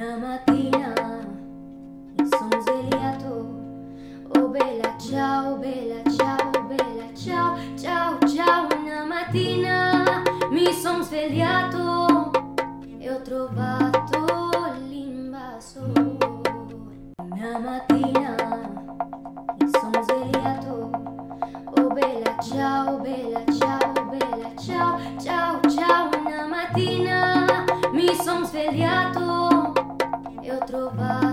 Una mattina mi sono svegliato, oh bella ciao, bella ciao, bella ciao, ciao, ciao. Una mattina mi sono svegliato e ho trovato l'invasore. Una mattina. outro bar.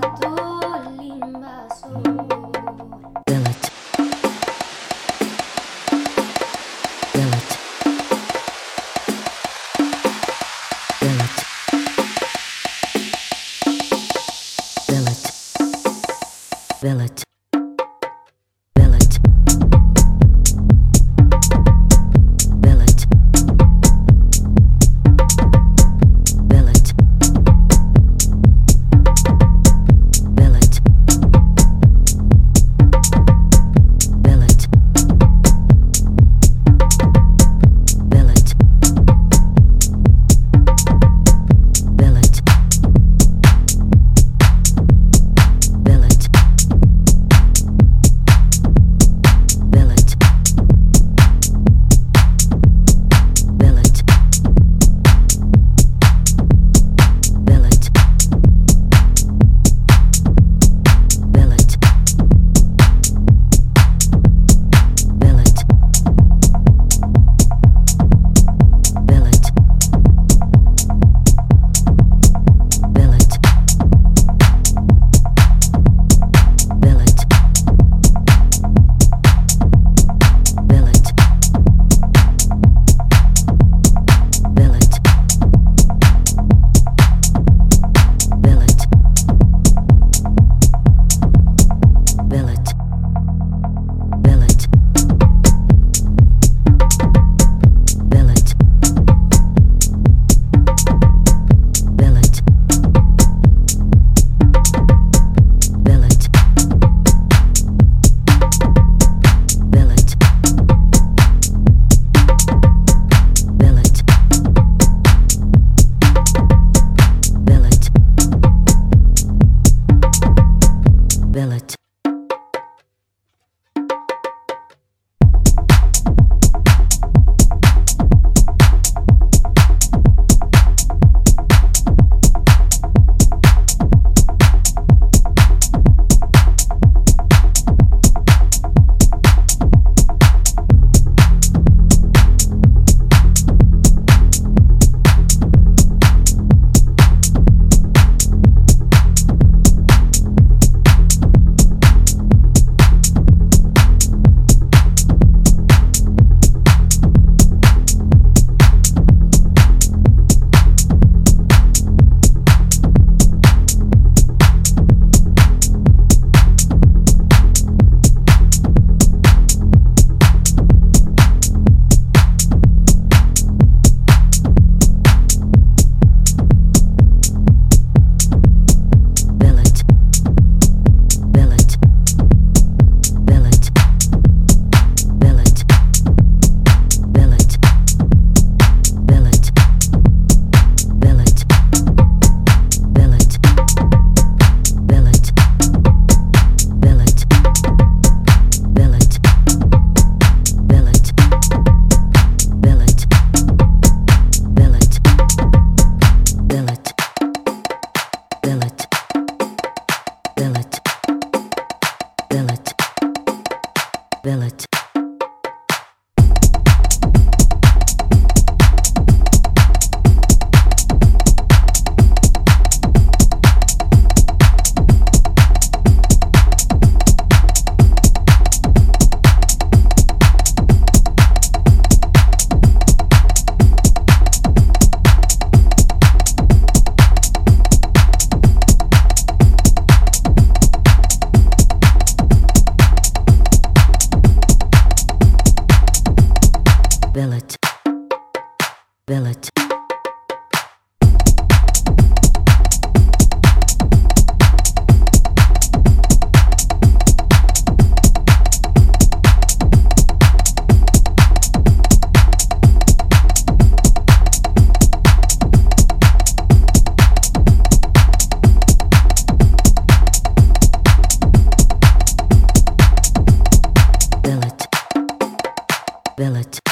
responsibility.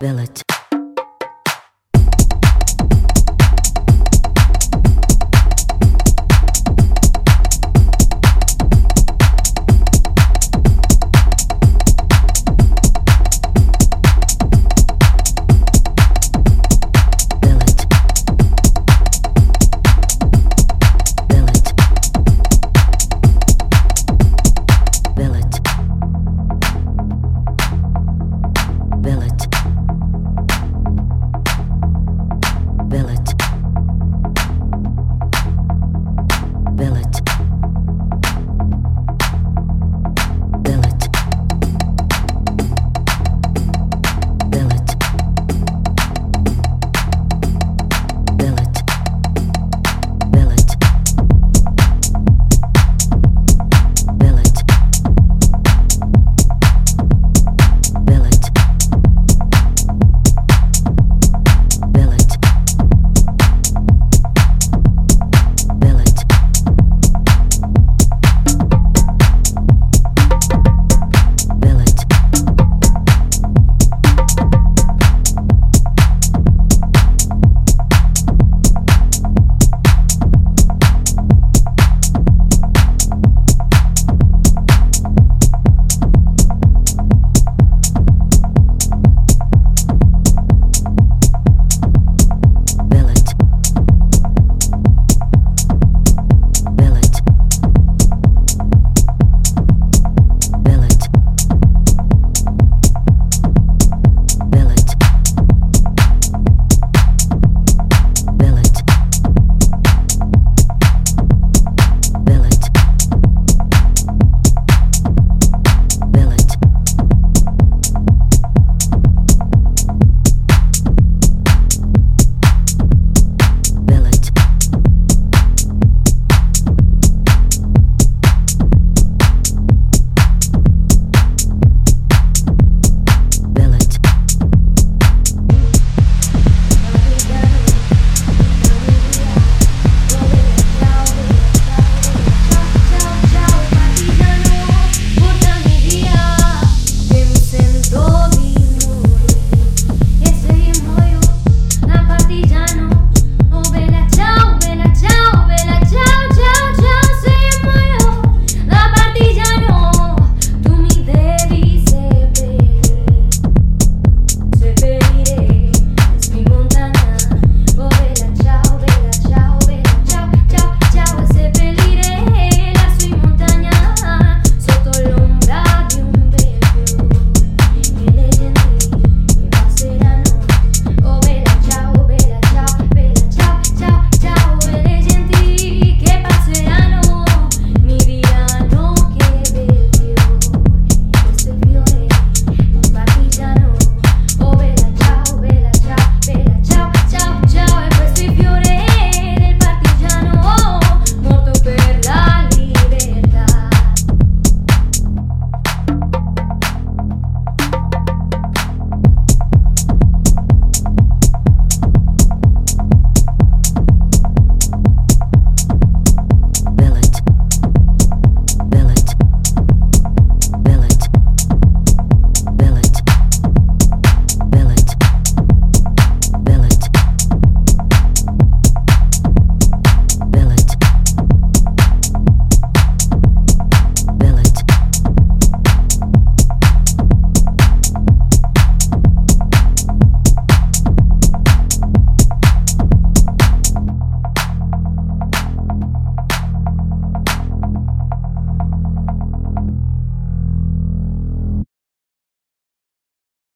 possibility.